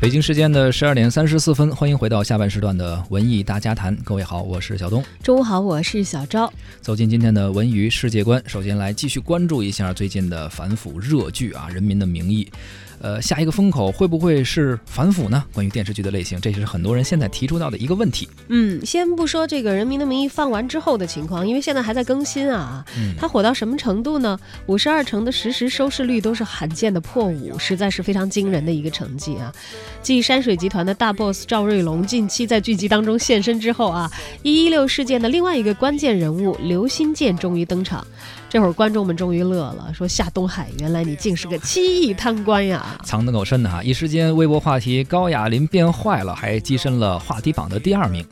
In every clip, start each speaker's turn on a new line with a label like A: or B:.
A: 北京时间的十二点三十四分，欢迎回到下半时段的文艺大家谈。各位好，我是小东。
B: 中午好，我是小昭。
A: 走进今天的文娱世界观，首先来继续关注一下最近的反腐热剧啊，《人民的名义》。呃，下一个风口会不会是反腐呢？关于电视剧的类型，这也是很多人现在提出到的一个问题。
B: 嗯，先不说这个《人民的名义》放完之后的情况，因为现在还在更新啊。嗯。它火到什么程度呢？五十二成的实时收视率都是罕见的破五，实在是非常惊人的一个成绩啊。继山水集团的大 boss 赵瑞龙近期在剧集当中现身之后啊，一一六事件的另外一个关键人物刘新建终于登场。这会儿观众们终于乐了，说夏东海，原来你竟是个七亿贪官呀！
A: 藏得够深的哈！一时间微博话题高亚麟变坏了，还跻身了话题榜的第二名。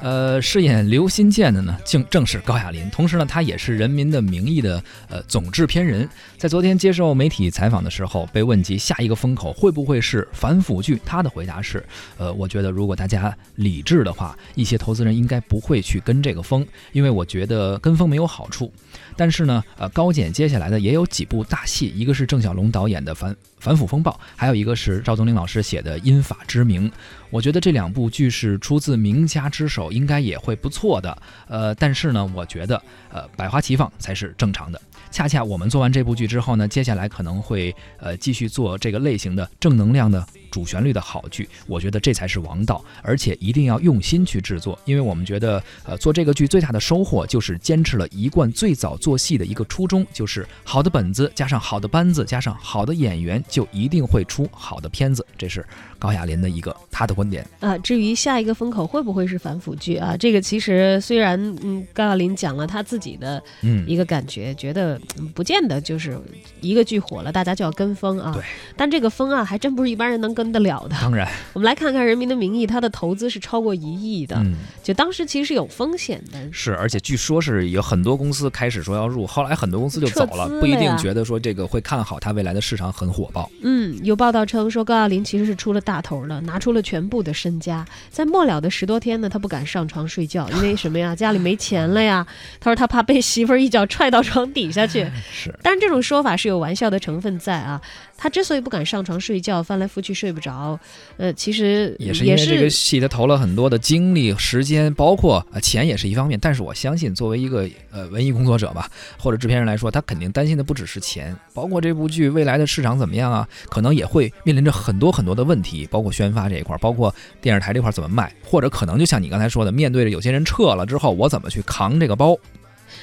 A: 呃，饰演刘新建的呢，竟正是高亚麟，同时呢，他也是《人民的名义》的呃总制片人。在昨天接受媒体采访的时候，被问及下一个风口会不会是反腐剧，他的回答是：呃，我觉得如果大家理智的话，一些投资人应该不会去跟这个风，因为我觉得跟风没有好处。但是呢，呃，高检接下来的也有几部大戏，一个是郑晓龙导演的《反反腐风报》，还有一个是赵宗林老师写的《因法之名》。我觉得这两部剧是出自名家之手，应该也会不错的。呃，但是呢，我觉得，呃，百花齐放才是正常的。恰恰我们做完这部剧之后呢，接下来可能会呃继续做这个类型的正能量的主旋律的好剧，我觉得这才是王道，而且一定要用心去制作，因为我们觉得呃做这个剧最大的收获就是坚持了一贯最早做戏的一个初衷，就是好的本子加上好的班子加上好的演员，就一定会出好的片子。这是高亚麟的一个他的观点
B: 啊。至于下一个风口会不会是反腐剧啊？这个其实虽然嗯高亚麟讲了他自己的嗯一个感觉，觉得。不见得就是一个剧火了，大家就要跟风啊。
A: 对，
B: 但这个风啊，还真不是一般人能跟得了的。
A: 当然，
B: 我们来看看《人民的名义》，它的投资是超过一亿的，就当时其实是有风险的。
A: 是，而且据说是有很多公司开始说要入，后来很多公司就走了，不一定觉得说这个会看好它未来的市场很火爆。
B: 嗯，有报道称说高亚麟其实是出了大头了，拿出了全部的身家，在末了的十多天呢，他不敢上床睡觉，因为什么呀？家里没钱了呀。他说他怕被媳妇儿一脚踹到床底下去。
A: 是，
B: 但是这种说法是有玩笑的成分在啊。他之所以不敢上床睡觉，翻来覆去睡不着，呃，其实
A: 也是因为这个戏他投了很多的精力、时间，包括呃钱也是一方面。但是我相信，作为一个呃文艺工作者吧，或者制片人来说，他肯定担心的不只是钱，包括这部剧未来的市场怎么样啊，可能也会面临着很多很多的问题，包括宣发这一块，包括电视台这块怎么卖，或者可能就像你刚才说的，面对着有些人撤了之后，我怎么去扛这个包。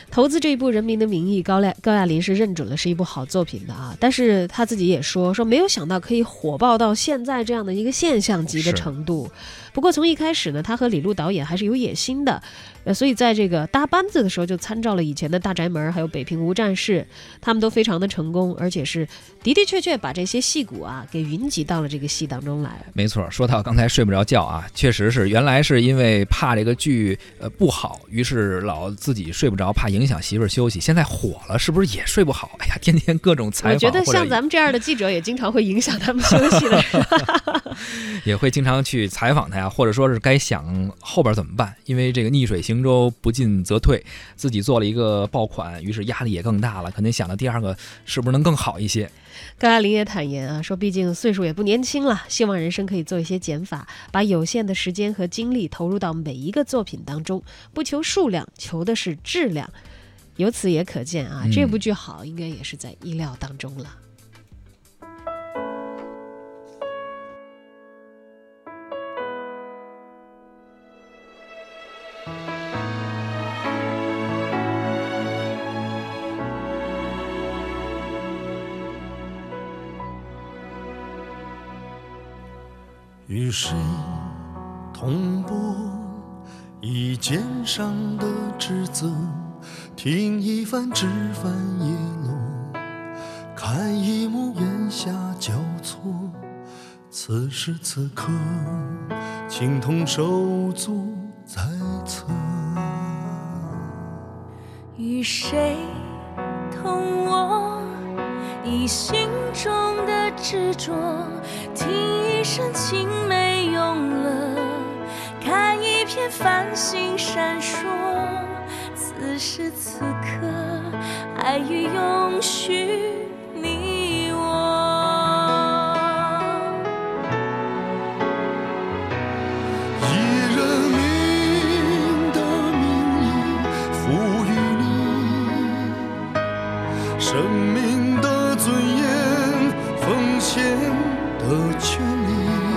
B: 投资这一部《人民的名义》，高亮高亚麟是认准了是一部好作品的啊，但是他自己也说说没有想到可以火爆到现在这样的一个现象级的程度。不过从一开始呢，他和李路导演还是有野心的，呃，所以在这个搭班子的时候就参照了以前的大宅门，还有北平无战事，他们都非常的成功，而且是的的确确把这些戏骨啊给云集到了这个戏当中来。
A: 没错，说到刚才睡不着觉啊，确实是原来是因为怕这个剧呃不好，于是老自己睡不着，怕影响媳妇儿休息。现在火了，是不是也睡不好？哎呀，天天各种采访。我
B: 觉得像咱们这样的记者也经常会影响他们休息的，
A: 也会经常去采访他呀。或者说是该想后边怎么办，因为这个逆水行舟，不进则退，自己做了一个爆款，于是压力也更大了，肯定想到第二个是不是能更好一些。
B: 高亚麟也坦言啊，说毕竟岁数也不年轻了，希望人生可以做一些减法，把有限的时间和精力投入到每一个作品当中，不求数量，求的是质量。由此也可见啊，这部剧好，应该也是在意料当中了。
C: 与谁同步以肩上的职责？听一番枝繁叶落，看一幕烟霞交错。此时此刻，情同手足在侧。
D: 与谁同我以心中的执着？听。一繁星闪烁此时此刻爱与永寻你我。
C: 以人民的名义赋予你生命的尊严奉献的权
D: 利。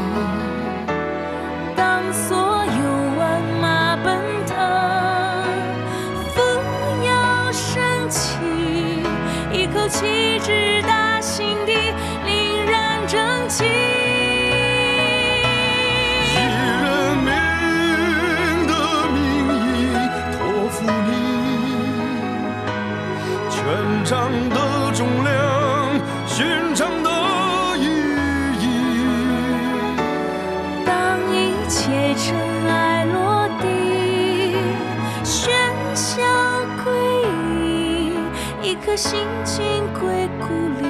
D: 一直打心底，别故里，